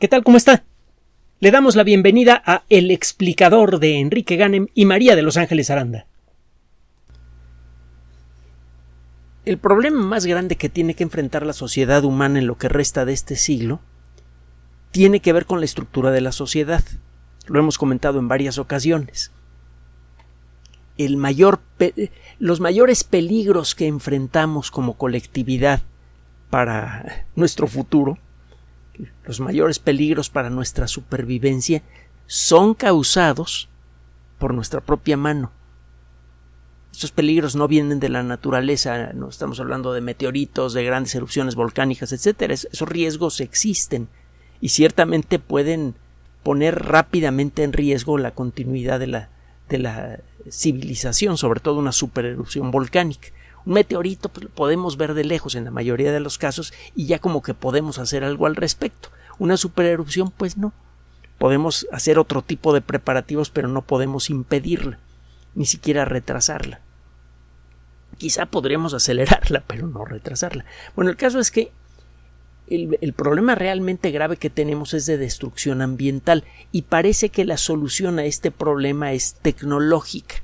¿Qué tal? ¿Cómo está? Le damos la bienvenida a El explicador de Enrique Ganem y María de Los Ángeles Aranda. El problema más grande que tiene que enfrentar la sociedad humana en lo que resta de este siglo tiene que ver con la estructura de la sociedad. Lo hemos comentado en varias ocasiones. Los mayores peligros que enfrentamos como colectividad para nuestro futuro los mayores peligros para nuestra supervivencia son causados por nuestra propia mano. Estos peligros no vienen de la naturaleza, no estamos hablando de meteoritos, de grandes erupciones volcánicas, etcétera. Esos riesgos existen y ciertamente pueden poner rápidamente en riesgo la continuidad de la, de la civilización, sobre todo una supererupción volcánica. Un meteorito pues, lo podemos ver de lejos en la mayoría de los casos y ya como que podemos hacer algo al respecto. Una supererupción, pues no. Podemos hacer otro tipo de preparativos, pero no podemos impedirla, ni siquiera retrasarla. Quizá podríamos acelerarla, pero no retrasarla. Bueno, el caso es que el, el, problema realmente grave que tenemos es de destrucción ambiental y parece que la solución a este problema es tecnológica.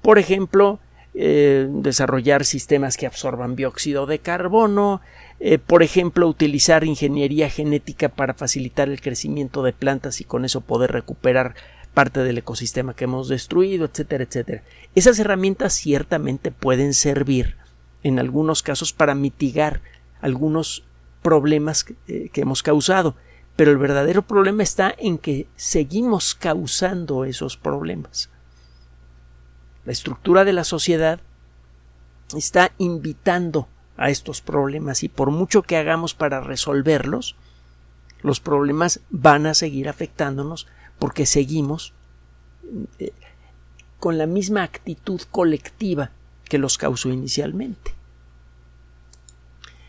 Por ejemplo, eh, desarrollar sistemas que absorban dióxido de carbono, eh, por ejemplo, utilizar ingeniería genética para facilitar el crecimiento de plantas y con eso poder recuperar parte del ecosistema que hemos destruido, etcétera, etcétera. Esas herramientas ciertamente pueden servir en algunos casos para mitigar algunos problemas eh, que hemos causado, pero el verdadero problema está en que seguimos causando esos problemas. La estructura de la sociedad está invitando a estos problemas y por mucho que hagamos para resolverlos, los problemas van a seguir afectándonos porque seguimos eh, con la misma actitud colectiva que los causó inicialmente.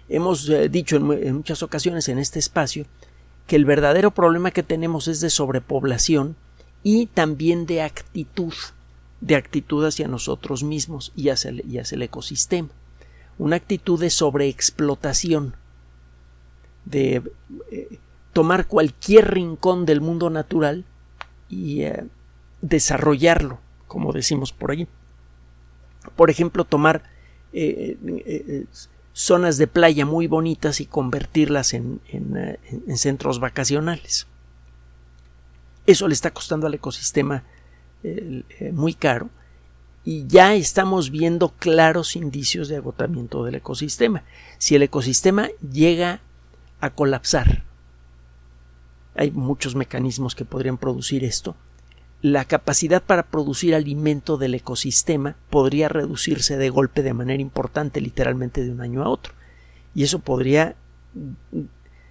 Hemos eh, dicho en muchas ocasiones en este espacio que el verdadero problema que tenemos es de sobrepoblación y también de actitud de actitud hacia nosotros mismos y hacia el, ecosistema. Una actitud de sobreexplotación, de eh, tomar cualquier rincón del mundo natural y eh, desarrollarlo, como decimos por allí. Por ejemplo, tomar eh, zonas de playa muy bonitas y convertirlas en centros vacacionales. Eso le está costando al ecosistema eh, muy caro y ya estamos viendo claros indicios de agotamiento del ecosistema. Si el ecosistema llega a colapsar, hay muchos mecanismos que podrían producir esto, la capacidad para producir alimento del ecosistema podría reducirse de golpe de manera importante, literalmente de un año a otro. Y eso podría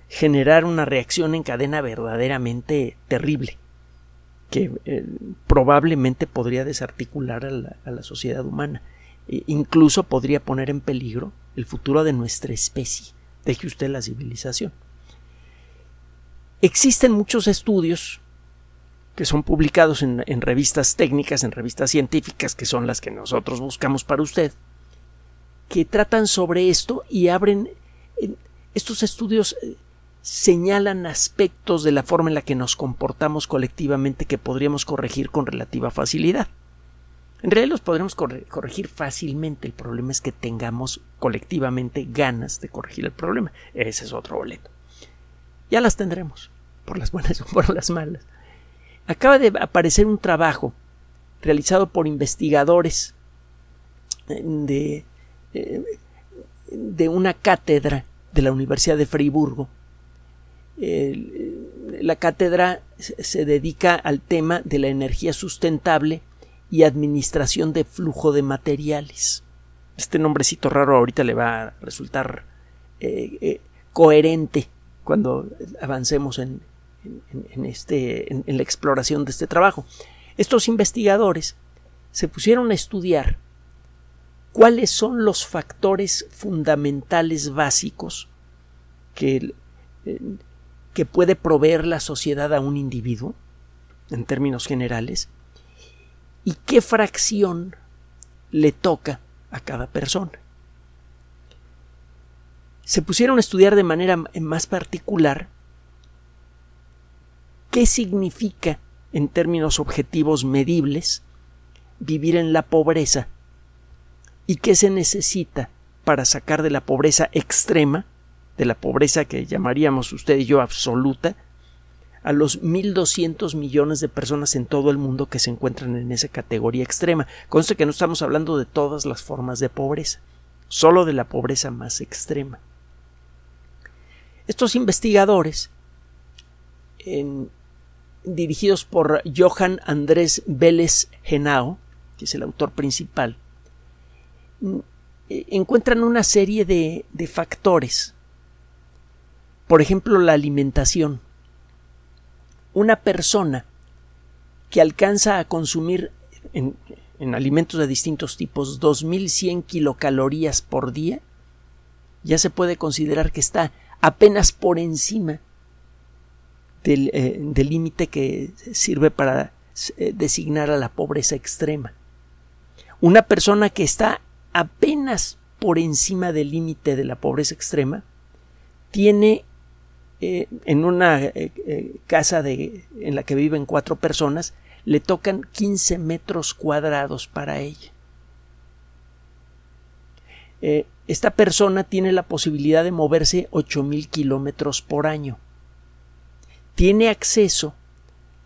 generar una reacción en cadena verdaderamente terrible que eh, probablemente podría desarticular a la, sociedad humana. E incluso podría poner en peligro el futuro de nuestra especie. Deje usted la civilización. Existen muchos estudios que son publicados en, revistas técnicas, en revistas científicas, que son las que nosotros buscamos para usted, que tratan sobre esto y abren estos estudios eh, señalan aspectos de la forma en la que nos comportamos colectivamente que podríamos corregir con relativa facilidad. En realidad los podremos corregir fácilmente. El problema es que tengamos colectivamente ganas de corregir el problema. Ese es otro boleto. Ya las tendremos, por las buenas o por las malas. Acaba de aparecer un trabajo realizado por investigadores de, eh, de una cátedra de la Universidad de Freiburgo la cátedra se dedica al tema de la energía sustentable y administración de flujo de materiales. Este nombrecito raro ahorita le va a resultar eh, eh, coherente cuando avancemos en, este, en la exploración de este trabajo. Estos investigadores se pusieron a estudiar cuáles son los factores fundamentales básicos que eh, que puede proveer la sociedad a un individuo, en términos generales, y qué fracción le toca a cada persona. Se pusieron a estudiar de manera más particular qué significa en términos objetivos medibles vivir en la pobreza y qué se necesita para sacar de la pobreza extrema, de la pobreza que llamaríamos usted y yo absoluta, a los 1.200 millones de personas en todo el mundo que se encuentran en esa categoría extrema. Conste que no estamos hablando de todas las formas de pobreza, solo de la pobreza más extrema. Estos investigadores, dirigidos por Johan Andrés Vélez Genao, que es el autor principal, eh, encuentran una serie de, de factores. Por ejemplo, la alimentación. Una persona que alcanza a consumir en, en alimentos de distintos tipos 2.100 kilocalorías por día, ya se puede considerar que está apenas por encima del eh, límite que sirve para eh, designar a la pobreza extrema. Una persona que está apenas por encima del límite de la pobreza extrema tiene eh, en una casa de, en la que viven cuatro personas le tocan 15 metros cuadrados para ella. esta persona tiene la posibilidad de moverse 8.000 kilómetros por año. Tiene acceso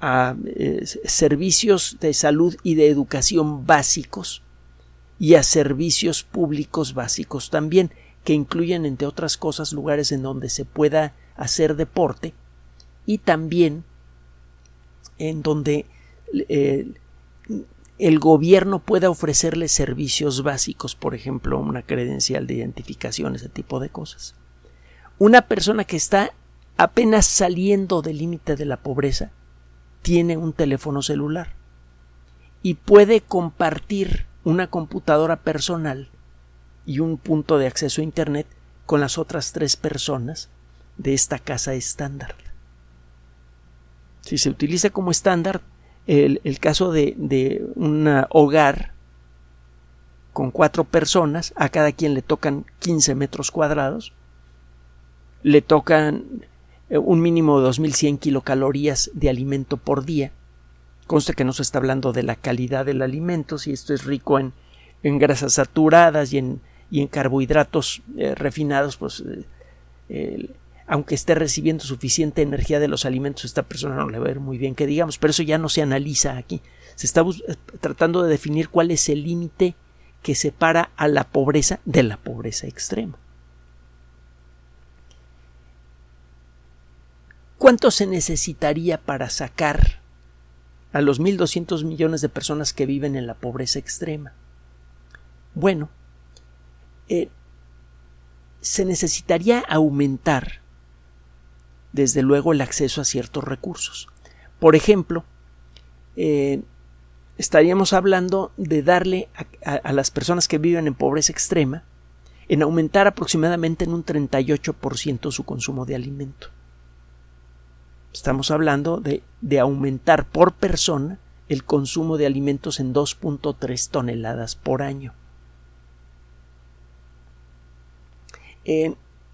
a eh, servicios de salud y de educación básicos y a servicios públicos básicos también, que incluyen, entre otras cosas, lugares en donde se pueda hacer deporte y también en donde eh, el gobierno pueda ofrecerle servicios básicos, por ejemplo, una credencial de identificación, ese tipo de cosas. Una persona que está apenas saliendo del límite de la pobreza tiene un teléfono celular y puede compartir una computadora personal y un punto de acceso a Internet con las otras tres personas de esta casa estándar. Si se utiliza como estándar, el, caso de, de un hogar con cuatro personas, a cada quien le tocan 15 metros cuadrados, le tocan eh, un mínimo de 2.100 kilocalorías de alimento por día. Consta que no se está hablando de la calidad del alimento, si esto es rico en, en grasas saturadas y en, y en carbohidratos eh, refinados, pues eh, aunque esté recibiendo suficiente energía de los alimentos, esta persona no le va a ver muy bien que digamos, pero eso ya no se analiza aquí. Se está eh, tratando de definir cuál es el límite que separa a la pobreza de la pobreza extrema. ¿Cuánto se necesitaría para sacar a los 1.200 millones de personas que viven en la pobreza extrema? Bueno, eh, se necesitaría aumentar desde luego el acceso a ciertos recursos. Por ejemplo, eh, estaríamos hablando de darle a, las personas que viven en pobreza extrema en aumentar aproximadamente en un 38% su consumo de alimento. Estamos hablando de, de aumentar por persona el consumo de alimentos en 2.3 toneladas por año.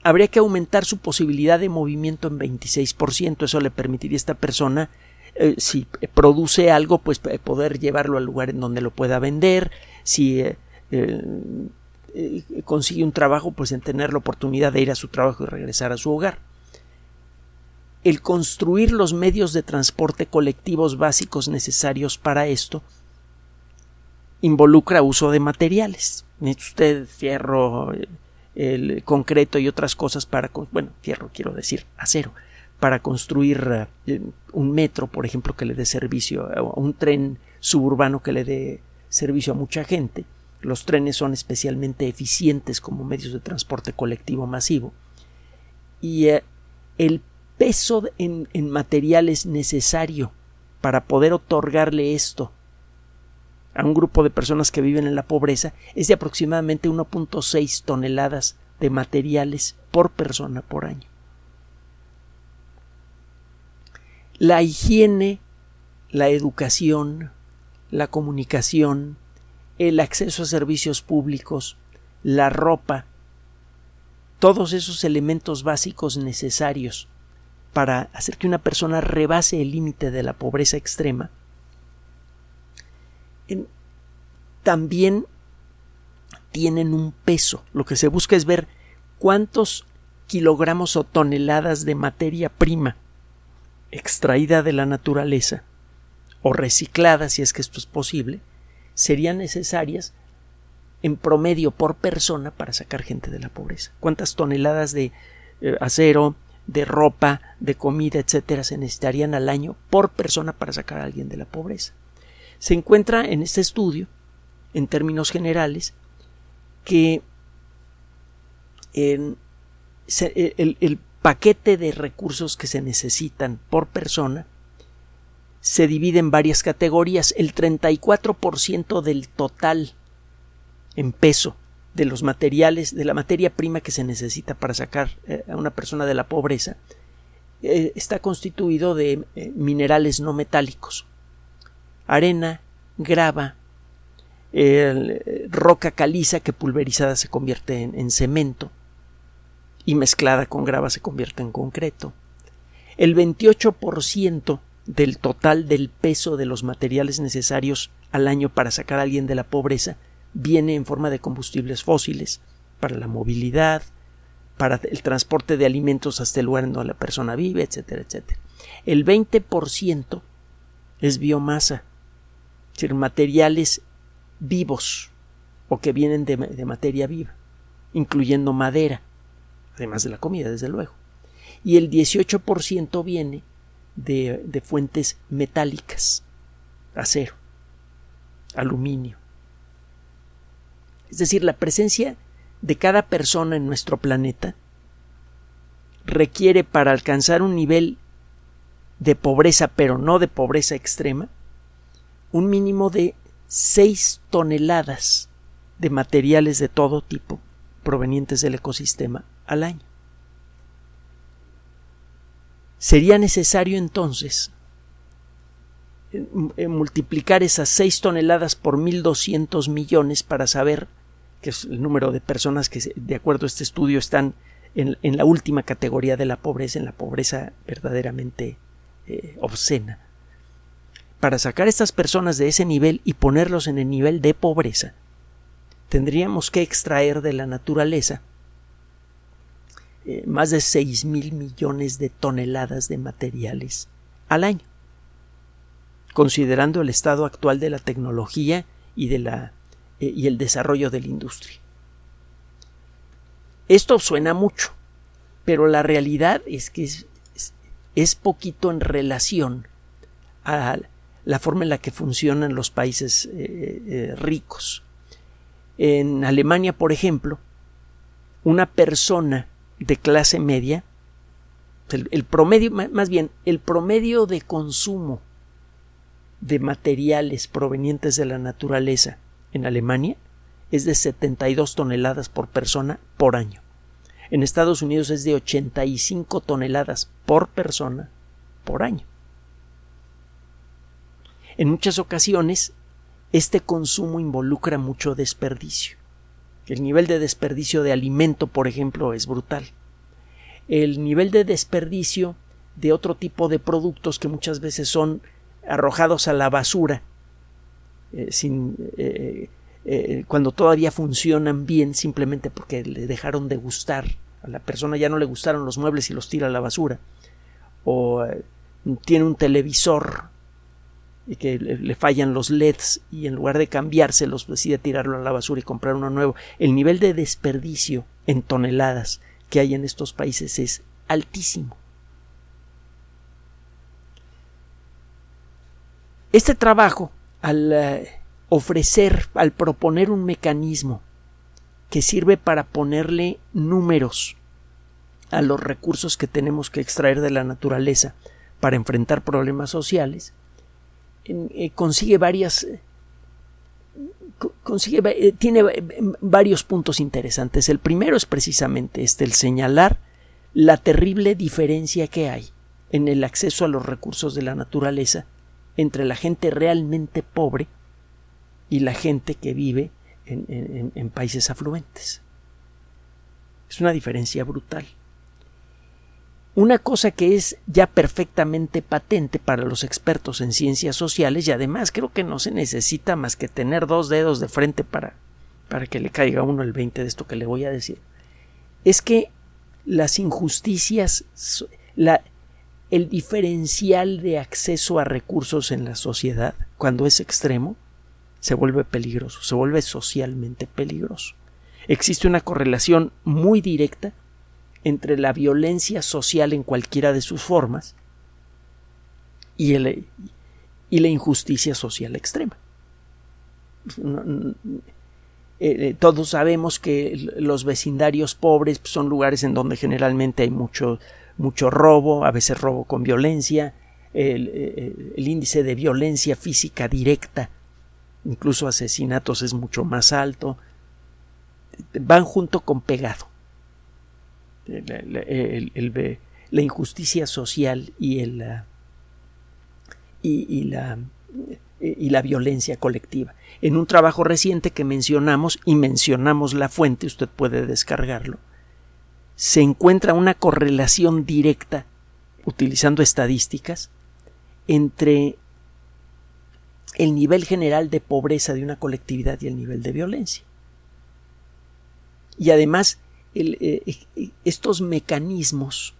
Habría que aumentar su posibilidad de movimiento en 26%. Eso le permitiría a esta persona, eh, si produce algo, pues poder llevarlo al lugar en donde lo pueda vender. Si eh, eh, consigue un trabajo, pues en tener la oportunidad de ir a su trabajo y regresar a su hogar. El construir los medios de transporte colectivos básicos necesarios para esto involucra uso de materiales. Usted fierro, el concreto y otras cosas para, bueno, fierro quiero decir, acero, para construir eh, un metro, por ejemplo, que le dé servicio, o un tren suburbano que le dé servicio a mucha gente. Los trenes son especialmente eficientes como medios de transporte colectivo masivo. Y eh, el peso en, en materiales necesario para poder otorgarle esto a un grupo de personas que viven en la pobreza es de aproximadamente 1.6 toneladas de materiales por persona por año. La higiene, la educación, la comunicación, el acceso a servicios públicos, la ropa, todos esos elementos básicos necesarios para hacer que una persona rebase el límite de la pobreza extrema, también tienen un peso. Lo que se busca es ver cuántos kilogramos o toneladas de materia prima extraída de la naturaleza o reciclada, si es que esto es posible, serían necesarias en promedio por persona para sacar gente de la pobreza. ¿Cuántas toneladas de eh, acero, de ropa, de comida, etcétera, se necesitarían al año por persona para sacar a alguien de la pobreza? Se encuentra en este estudio, en términos generales, que el, el paquete de recursos que se necesitan por persona se divide en varias categorías. El 34% del total en peso de los materiales, de la materia prima que se necesita para sacar eh, a una persona de la pobreza, eh, está constituido de eh, minerales no metálicos. Arena, grava, roca caliza que pulverizada se convierte en, cemento y mezclada con grava se convierte en concreto. El 28% del total del peso de los materiales necesarios al año para sacar a alguien de la pobreza viene en forma de combustibles fósiles para la movilidad, para el transporte de alimentos hasta el lugar en donde la persona vive, etcétera, etcétera. El 20% es biomasa, decir, materiales vivos o que vienen de, de materia viva, incluyendo madera, además de la comida, desde luego. Y el 18% viene de, fuentes metálicas, acero, aluminio. Es decir, la presencia de cada persona en nuestro planeta requiere para alcanzar un nivel de pobreza, pero no de pobreza extrema, un mínimo de 6 toneladas de materiales de todo tipo provenientes del ecosistema al año. Sería necesario entonces eh, eh, multiplicar esas 6 toneladas por 1.200 millones para saber que es el número de personas que, de acuerdo a este estudio, están en, la última categoría de la pobreza, en la pobreza verdaderamente eh, obscena. Para sacar a estas personas de ese nivel y ponerlos en el nivel de pobreza, tendríamos que extraer de la naturaleza eh, más de 6 mil millones de toneladas de materiales al año, considerando el estado actual de la tecnología y, de la, eh, y el desarrollo de la industria. Esto suena mucho, pero la realidad es que es, poquito en relación a la forma en la que funcionan los países eh, ricos. En Alemania, por ejemplo, una persona de clase media, el, promedio, más bien, el promedio de consumo de materiales provenientes de la naturaleza en Alemania es de 72 toneladas por persona por año. En Estados Unidos es de 85 toneladas por persona por año. En muchas ocasiones, este consumo involucra mucho desperdicio. El nivel de desperdicio de alimento, por ejemplo, es brutal. El nivel de desperdicio de otro tipo de productos que muchas veces son arrojados a la basura eh, sin, eh, eh, cuando todavía funcionan bien simplemente porque le dejaron de gustar a la persona ya no le gustaron los muebles y los tira a la basura o tiene un televisor y que le, fallan los LEDs y en lugar de cambiárselos decide tirarlo a la basura y comprar uno nuevo. El nivel de desperdicio en toneladas que hay en estos países es altísimo. Este trabajo, al eh, ofrecer, al proponer un mecanismo que sirve para ponerle números a los recursos que tenemos que extraer de la naturaleza para enfrentar problemas sociales, eh, consigue varias eh, consigue, eh, tiene varios puntos interesantes. El primero es precisamente este, el señalar la terrible diferencia que hay en el acceso a los recursos de la naturaleza entre la gente realmente pobre y la gente que vive en países afluentes. Es una diferencia brutal. Una cosa que es ya perfectamente patente para los expertos en ciencias sociales y además creo que no se necesita más que tener dos dedos de frente para, para que le caiga uno el 20 de esto que le voy a decir, es que las injusticias, la, el diferencial de acceso a recursos en la sociedad, cuando es extremo, se vuelve peligroso, se vuelve socialmente peligroso. Existe una correlación muy directa entre la violencia social en cualquiera de sus formas y, la injusticia social extrema. Eh, todos sabemos que los vecindarios pobres son lugares en donde generalmente hay mucho, mucho robo, a veces robo con violencia, el, eh, el, índice de violencia física directa, incluso asesinatos es mucho más alto, van junto con pegado la, injusticia social y, el, y, la, y la violencia colectiva. En un trabajo reciente que mencionamos y mencionamos la fuente, usted puede descargarlo, se encuentra una correlación directa, utilizando estadísticas, entre el nivel general de pobreza de una colectividad y el nivel de violencia. Y además eh, eh, estos mecanismos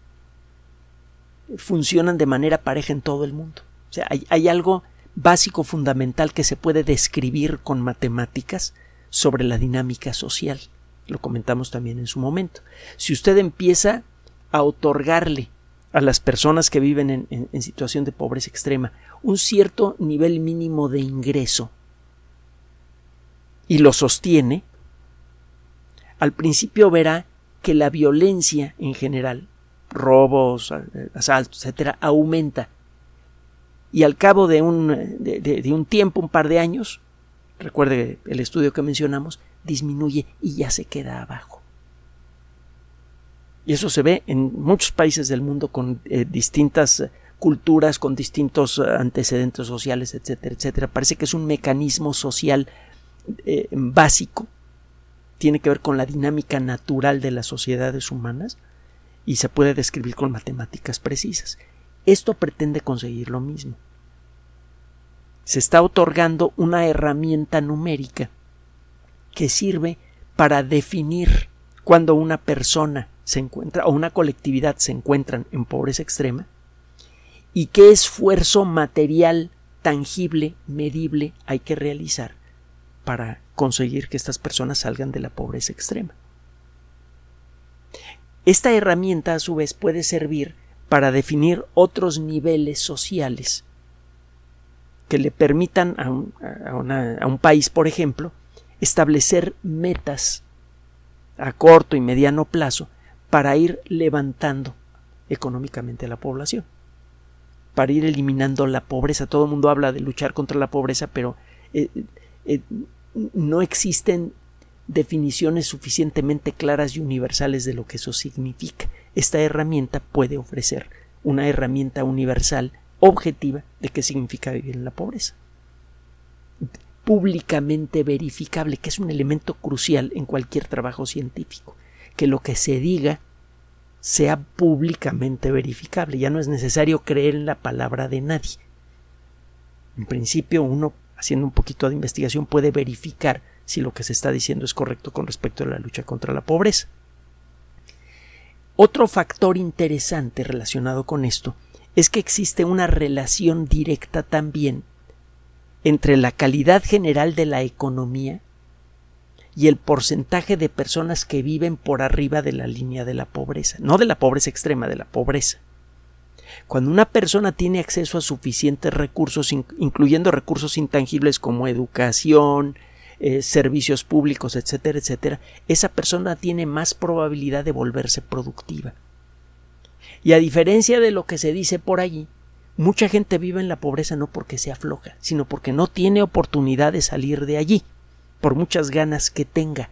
funcionan de manera pareja en todo el mundo. O sea, hay, algo básico, fundamental que se puede describir con matemáticas sobre la dinámica social. Lo comentamos también en su momento. Si usted empieza a otorgarle a las personas que viven en, en, situación de pobreza extrema un cierto nivel mínimo de ingreso y lo sostiene, al principio verá que la violencia en general, robos, asaltos, etcétera, aumenta. Y al cabo de un, de, un tiempo, un par de años, recuerde el estudio que mencionamos, disminuye y ya se queda abajo. Y eso se ve en muchos países del mundo con eh, distintas culturas, con distintos antecedentes sociales, etcétera, etcétera. Parece que es un mecanismo social eh, básico tiene que ver con la dinámica natural de las sociedades humanas y se puede describir con matemáticas precisas. Esto pretende conseguir lo mismo. Se está otorgando una herramienta numérica que sirve para definir cuando una persona se encuentra o una colectividad se encuentran en pobreza extrema y qué esfuerzo material tangible, medible hay que realizar para conseguir que estas personas salgan de la pobreza extrema. Esta herramienta a su vez puede servir para definir otros niveles sociales que le permitan a un, país, por ejemplo, establecer metas a corto y mediano plazo para ir levantando económicamente a la población, para ir eliminando la pobreza. Todo el mundo habla de luchar contra la pobreza, pero eh, eh, no existen definiciones suficientemente claras y universales de lo que eso significa. Esta herramienta puede ofrecer una herramienta universal, objetiva, de qué significa vivir en la pobreza. Públicamente verificable, que es un elemento crucial en cualquier trabajo científico, que lo que se diga sea públicamente verificable. Ya no es necesario creer en la palabra de nadie. En principio uno haciendo un poquito de investigación puede verificar si lo que se está diciendo es correcto con respecto a la lucha contra la pobreza. Otro factor interesante relacionado con esto es que existe una relación directa también entre la calidad general de la economía y el porcentaje de personas que viven por arriba de la línea de la pobreza, no de la pobreza extrema, de la pobreza. Cuando una persona tiene acceso a suficientes recursos, incluyendo recursos intangibles como educación, eh, servicios públicos, etcétera, etcétera, esa persona tiene más probabilidad de volverse productiva. Y a diferencia de lo que se dice por allí, mucha gente vive en la pobreza no porque sea floja, sino porque no tiene oportunidad de salir de allí, por muchas ganas que tenga.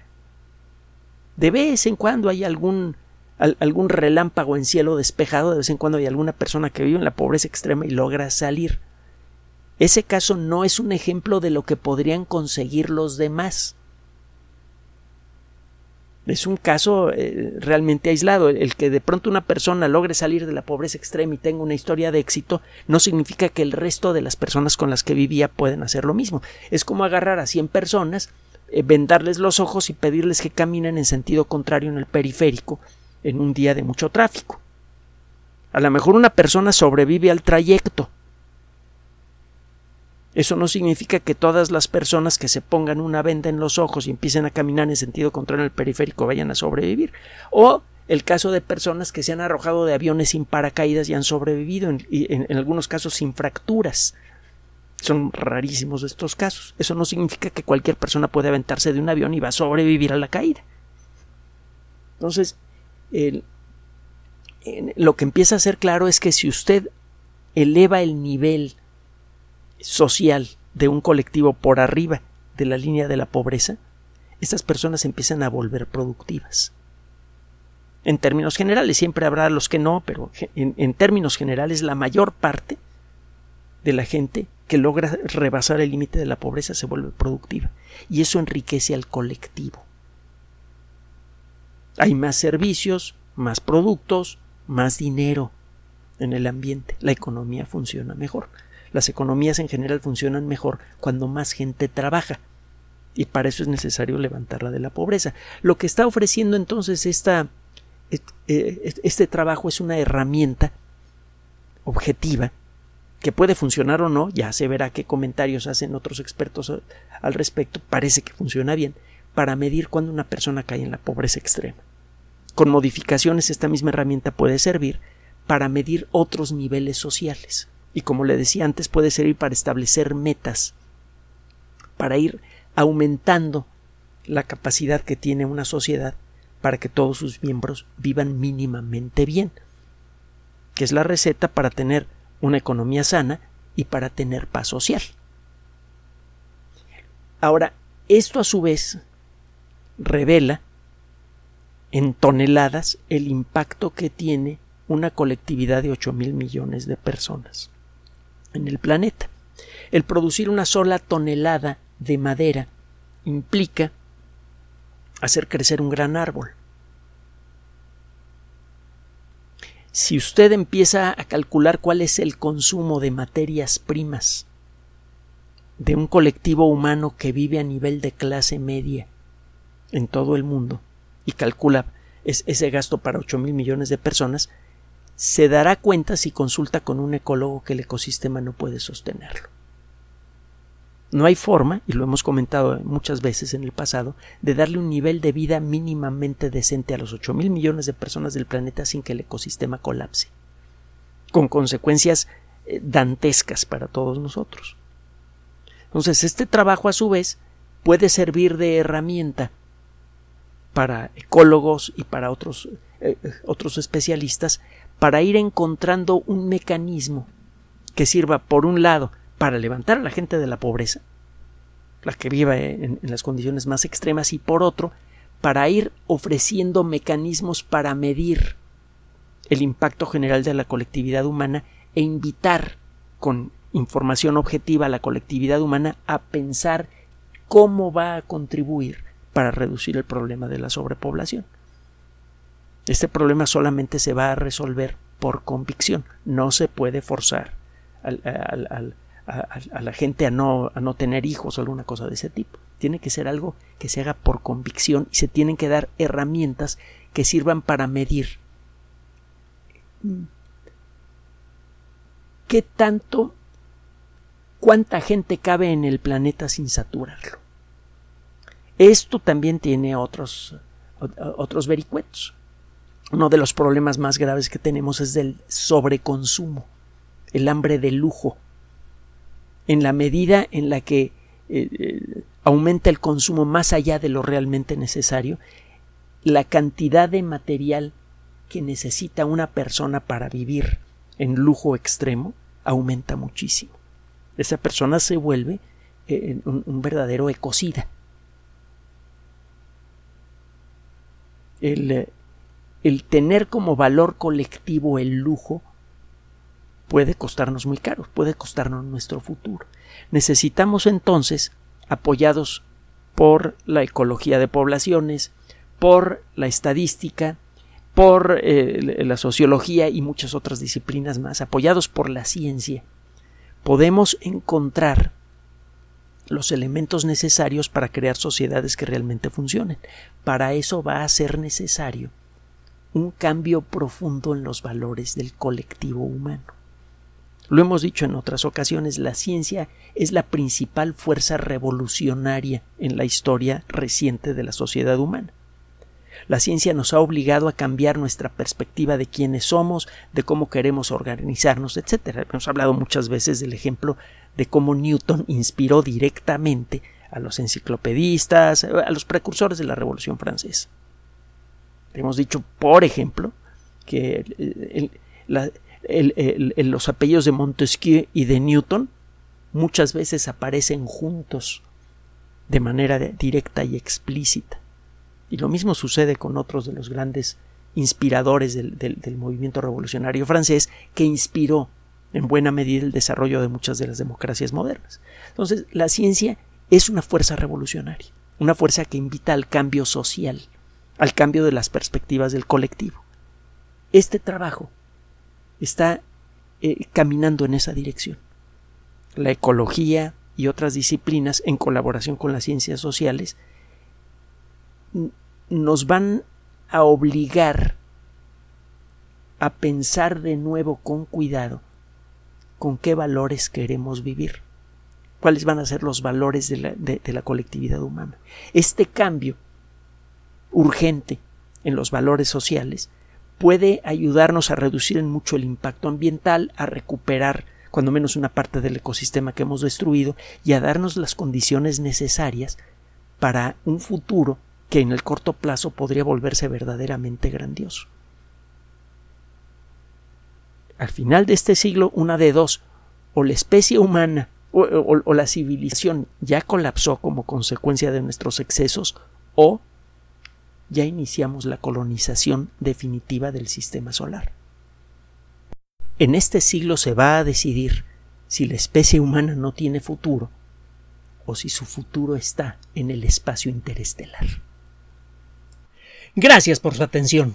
De vez en cuando hay algún algún relámpago en cielo despejado, de vez en cuando hay alguna persona que vive en la pobreza extrema y logra salir. Ese caso no es un ejemplo de lo que podrían conseguir los demás. Es un caso eh, realmente aislado. El que de pronto una persona logre salir de la pobreza extrema y tenga una historia de éxito no significa que el resto de las personas con las que vivía pueden hacer lo mismo. Es como agarrar a 100 personas, eh, vendarles los ojos y pedirles que caminen en sentido contrario en el periférico en un día de mucho tráfico. A lo mejor una persona sobrevive al trayecto, eso no significa que todas las personas que se pongan una venda en los ojos y empiecen a caminar en sentido contrario el periférico vayan a sobrevivir. O el caso de personas que se han arrojado de aviones sin paracaídas y han sobrevivido, en, en, algunos casos sin fracturas. Son rarísimos estos casos. Eso no significa que cualquier persona puede aventarse de un avión y va a sobrevivir a la caída. Entonces, lo que empieza a ser claro es que si usted eleva el nivel social de un colectivo por arriba de la línea de la pobreza, estas personas empiezan a volver productivas. En términos generales, siempre habrá los que no, pero en, en, términos generales, la mayor parte de la gente que logra rebasar el límite de la pobreza se vuelve productiva. Y eso enriquece al colectivo. Hay más servicios, más productos, más dinero en el ambiente. La economía funciona mejor. Las economías en general funcionan mejor cuando más gente trabaja. Y para eso es necesario levantarla de la pobreza. Lo que está ofreciendo entonces eh, este trabajo es una herramienta objetiva que puede funcionar o no, ya se verá qué comentarios hacen otros expertos al respecto, parece que funciona bien, para medir cuando una persona cae en la pobreza extrema. Con modificaciones esta misma herramienta puede servir para medir otros niveles sociales y como le decía antes puede servir para establecer metas, para ir aumentando la capacidad que tiene una sociedad para que todos sus miembros vivan mínimamente bien, que es la receta para tener una economía sana y para tener paz social. Ahora, esto a su vez revela en toneladas el impacto que tiene una colectividad de 8 mil millones de personas en el planeta. El producir una sola tonelada de madera implica hacer crecer un gran árbol. Si usted empieza a calcular cuál es el consumo de materias primas de un colectivo humano que vive a nivel de clase media en todo el mundo y calcula ese gasto para 8 mil millones de personas, se dará cuenta si consulta con un ecólogo que el ecosistema no puede sostenerlo. No hay forma, y lo hemos comentado muchas veces en el pasado, de darle un nivel de vida mínimamente decente a los 8 mil millones de personas del planeta sin que el ecosistema colapse, con consecuencias eh, dantescas para todos nosotros. Entonces, este trabajo a su vez puede servir de herramienta para ecólogos y para otros, eh, eh, otros especialistas para ir encontrando un mecanismo que sirva, por un lado, para levantar a la gente de la pobreza, la que viva en, las condiciones más extremas, y por otro, para ir ofreciendo mecanismos para medir el impacto general de la colectividad humana e invitar con información objetiva a la colectividad humana a pensar cómo va a contribuir para reducir el problema de la sobrepoblación. Este problema solamente se va a resolver por convicción. No se puede forzar a, la gente a no, tener hijos o alguna cosa de ese tipo. Tiene que ser algo que se haga por convicción y se tienen que dar herramientas que sirvan para medir qué tanto, cuánta gente cabe en el planeta sin saturarlo. Esto también tiene otros, otros vericuetos. Uno de los problemas más graves que tenemos es del sobreconsumo, el hambre de lujo. En la medida en la que eh, eh, aumenta el consumo más allá de lo realmente necesario, la cantidad de material que necesita una persona para vivir en lujo extremo aumenta muchísimo. Esa persona se vuelve eh, un, un, verdadero ecocida. El, el tener como valor colectivo el lujo puede costarnos muy caro, puede costarnos nuestro futuro. Necesitamos entonces, apoyados por la ecología de poblaciones, por la estadística, por eh, la sociología y muchas otras disciplinas más, apoyados por la ciencia, podemos encontrar los elementos necesarios para crear sociedades que realmente funcionen. Para eso va a ser necesario un cambio profundo en los valores del colectivo humano. Lo hemos dicho en otras ocasiones, la ciencia es la principal fuerza revolucionaria en la historia reciente de la sociedad humana. La ciencia nos ha obligado a cambiar nuestra perspectiva de quiénes somos, de cómo queremos organizarnos, etc. Hemos hablado muchas veces del ejemplo de cómo Newton inspiró directamente a los enciclopedistas, a los precursores de la Revolución Francesa. Hemos dicho, por ejemplo, que los apellidos de Montesquieu y de Newton muchas veces aparecen juntos de manera directa y explícita. Y lo mismo sucede con otros de los grandes inspiradores del, movimiento revolucionario francés que inspiró en buena medida el desarrollo de muchas de las democracias modernas. Entonces, la ciencia es una fuerza revolucionaria, una fuerza que invita al cambio social, al cambio de las perspectivas del colectivo. Este trabajo está eh, caminando en esa dirección. La ecología y otras disciplinas, en colaboración con las ciencias sociales, nos van a obligar a pensar de nuevo con cuidado con qué valores queremos vivir, cuáles van a ser los valores de la, de la colectividad humana. Este cambio urgente en los valores sociales puede ayudarnos a reducir en mucho el impacto ambiental, a recuperar cuando menos una parte del ecosistema que hemos destruido y a darnos las condiciones necesarias para un futuro que en el corto plazo podría volverse verdaderamente grandioso. Al final de este siglo, una de dos, o la especie humana o, la civilización ya colapsó como consecuencia de nuestros excesos, o ya iniciamos la colonización definitiva del sistema solar. En este siglo se va a decidir si la especie humana no tiene futuro o si su futuro está en el espacio interestelar. Gracias por su atención.